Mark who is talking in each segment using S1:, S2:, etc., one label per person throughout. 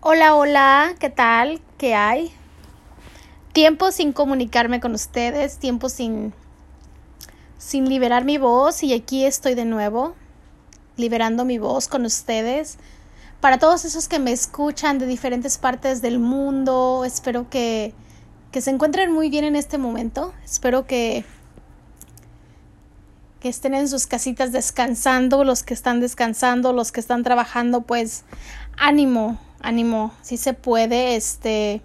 S1: Hola, hola, ¿qué tal? ¿Qué hay? Tiempo sin comunicarme con ustedes, tiempo sin sin liberar mi voz y aquí estoy de nuevo liberando mi voz con ustedes. Para todos esos que me escuchan de diferentes partes del mundo, espero que que se encuentren muy bien en este momento. Espero que que estén en sus casitas descansando, los que están descansando, los que están trabajando, pues ánimo, ánimo, si se puede, este...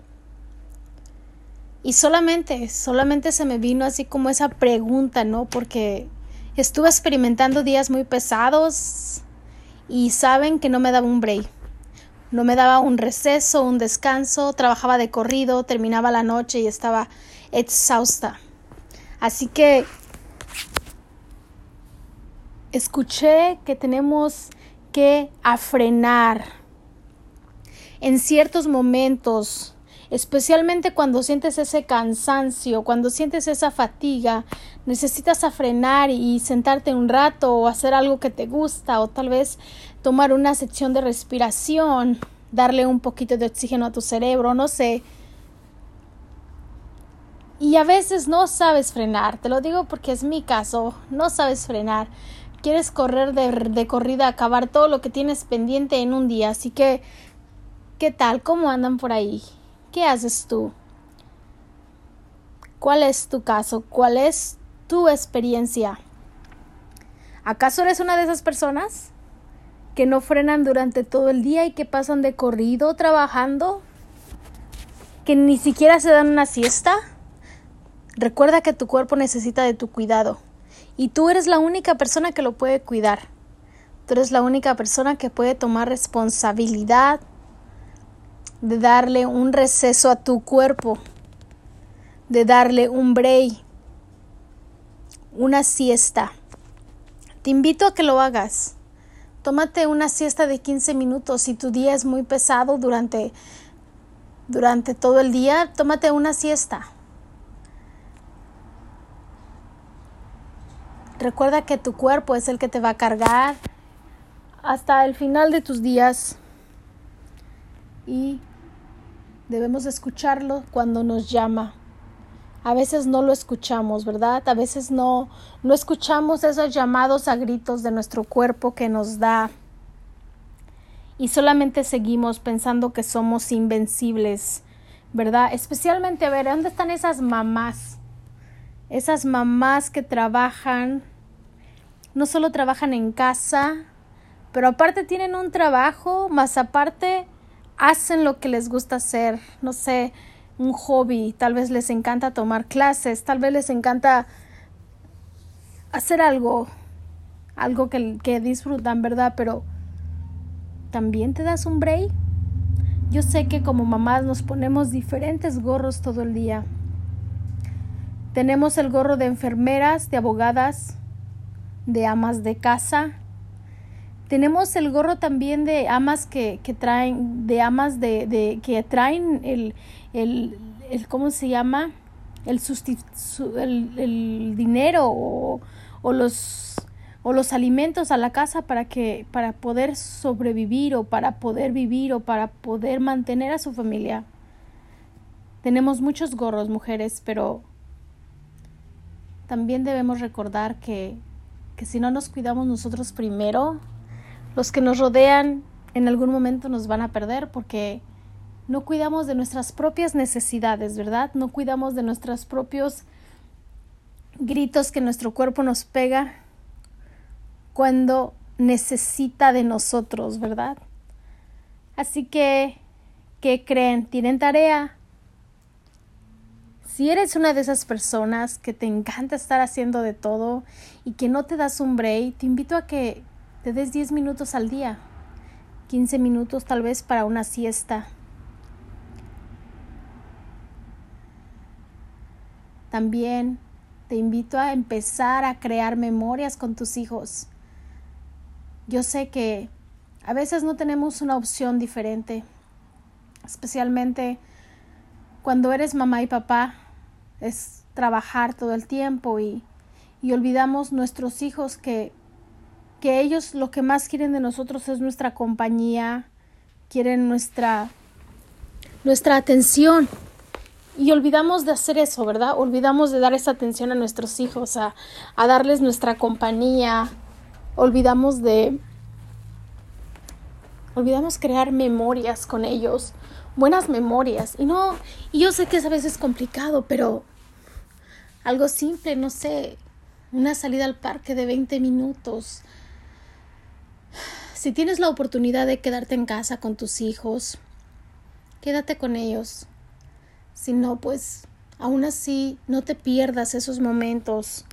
S1: Y solamente, solamente se me vino así como esa pregunta, ¿no? Porque estuve experimentando días muy pesados y saben que no me daba un break. No me daba un receso, un descanso, trabajaba de corrido, terminaba la noche y estaba exhausta. Así que escuché que tenemos que afrenar en ciertos momentos, especialmente cuando sientes ese cansancio, cuando sientes esa fatiga, necesitas afrenar y sentarte un rato o hacer algo que te gusta o tal vez tomar una sección de respiración, darle un poquito de oxígeno a tu cerebro, no sé. Y a veces no sabes frenar, te lo digo porque es mi caso, no sabes frenar quieres correr de, de, corrida, acabar todo lo que tienes pendiente en un día. Así que, ¿qué tal? ¿Cómo andan por ahí? ¿Qué haces tú? ¿Cuál es tu caso? ¿Cuál es tu experiencia? ¿Acaso eres una de esas personas que no frenan durante todo el día y que pasan de corrido trabajando? ¿Que ni siquiera se dan una siesta? Recuerda que tu cuerpo necesita de tu cuidado. Y tú eres la única persona que lo puede cuidar. Tú eres la única persona que puede tomar responsabilidad de darle un receso a tu cuerpo, de darle un break, una siesta. Te invito a que lo hagas. Tómate una siesta de 15 minutos. Si tu día es muy pesado durante, durante todo el día, tómate una siesta. Recuerda que tu cuerpo es el que te va a cargar hasta el final de tus días y debemos escucharlo cuando nos llama. A veces no lo escuchamos, ¿verdad? A veces no, no escuchamos esos llamados a gritos de nuestro cuerpo que nos da y solamente seguimos pensando que somos invencibles, ¿verdad? Especialmente, a ver, ¿dónde están esas mamás? Esas mamás que trabajan no solo trabajan en casa, pero aparte tienen un trabajo, más aparte hacen lo que les gusta hacer, no sé, un hobby, tal vez les encanta tomar clases, tal vez les encanta hacer algo, algo que, que disfrutan, ¿verdad? Pero también te das un break. Yo sé que como mamás nos ponemos diferentes gorros todo el día. Tenemos el gorro de enfermeras, de abogadas, de amas de casa. Tenemos el gorro también de amas que, que traen, de amas de, de que traen el, el, el, ¿cómo se llama? El, el, el dinero o, o, los, o los alimentos a la casa para que, para poder sobrevivir o para poder vivir o para poder mantener a su familia. Tenemos muchos gorros, mujeres, pero también debemos recordar que que si no nos cuidamos nosotros primero, los que nos rodean en algún momento nos van a perder porque no cuidamos de nuestras propias necesidades, ¿verdad? No cuidamos de nuestros propios gritos que nuestro cuerpo nos pega cuando necesita de nosotros, ¿verdad? Así que, ¿qué creen? ¿Tienen tarea? Si eres una de esas personas que te encanta estar haciendo de todo y que no te das un break, te invito a que te des 10 minutos al día, 15 minutos tal vez para una siesta. También te invito a empezar a crear memorias con tus hijos. Yo sé que a veces no tenemos una opción diferente, especialmente cuando eres mamá y papá es trabajar todo el tiempo y, y olvidamos nuestros hijos que, que ellos lo que más quieren de nosotros es nuestra compañía, quieren nuestra nuestra atención. Y olvidamos de hacer eso, ¿verdad? Olvidamos de dar esa atención a nuestros hijos, a, a darles nuestra compañía. Olvidamos de... Olvidamos crear memorias con ellos, buenas memorias. Y no, y yo sé que es a veces complicado, pero algo simple, no sé, una salida al parque de 20 minutos. Si tienes la oportunidad de quedarte en casa con tus hijos, quédate con ellos. Si no, pues aún así no te pierdas esos momentos.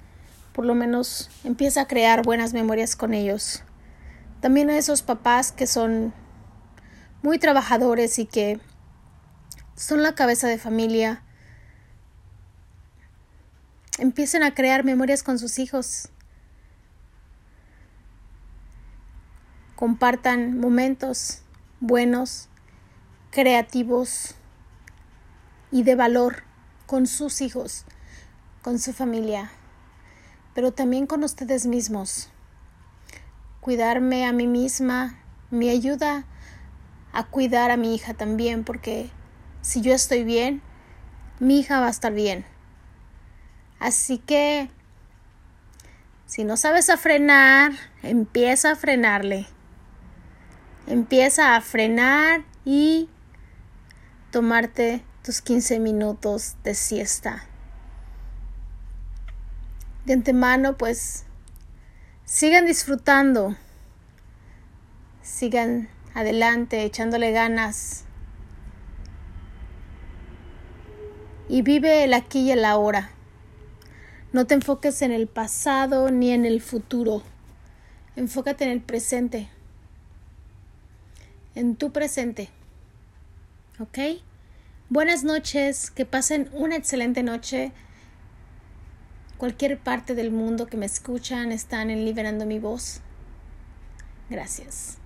S1: Por lo menos empieza a crear buenas memorias con ellos. También a esos papás que son muy trabajadores y que son la cabeza de familia empiecen a crear memorias con sus hijos. Compartan momentos buenos, creativos y de valor con sus hijos, con su familia, pero también con ustedes mismos. Cuidarme a mí misma me ayuda a cuidar a mi hija también, porque si yo estoy bien, mi hija va a estar bien. Así que, si no sabes a frenar, empieza a frenarle. Empieza a frenar y tomarte tus 15 minutos de siesta. De antemano, pues, sigan disfrutando, sigan adelante, echándole ganas. Y vive el aquí y el ahora. No te enfoques en el pasado ni en el futuro. Enfócate en el presente. En tu presente. ¿Ok? Buenas noches. Que pasen una excelente noche. Cualquier parte del mundo que me escuchan están Liberando mi voz. Gracias.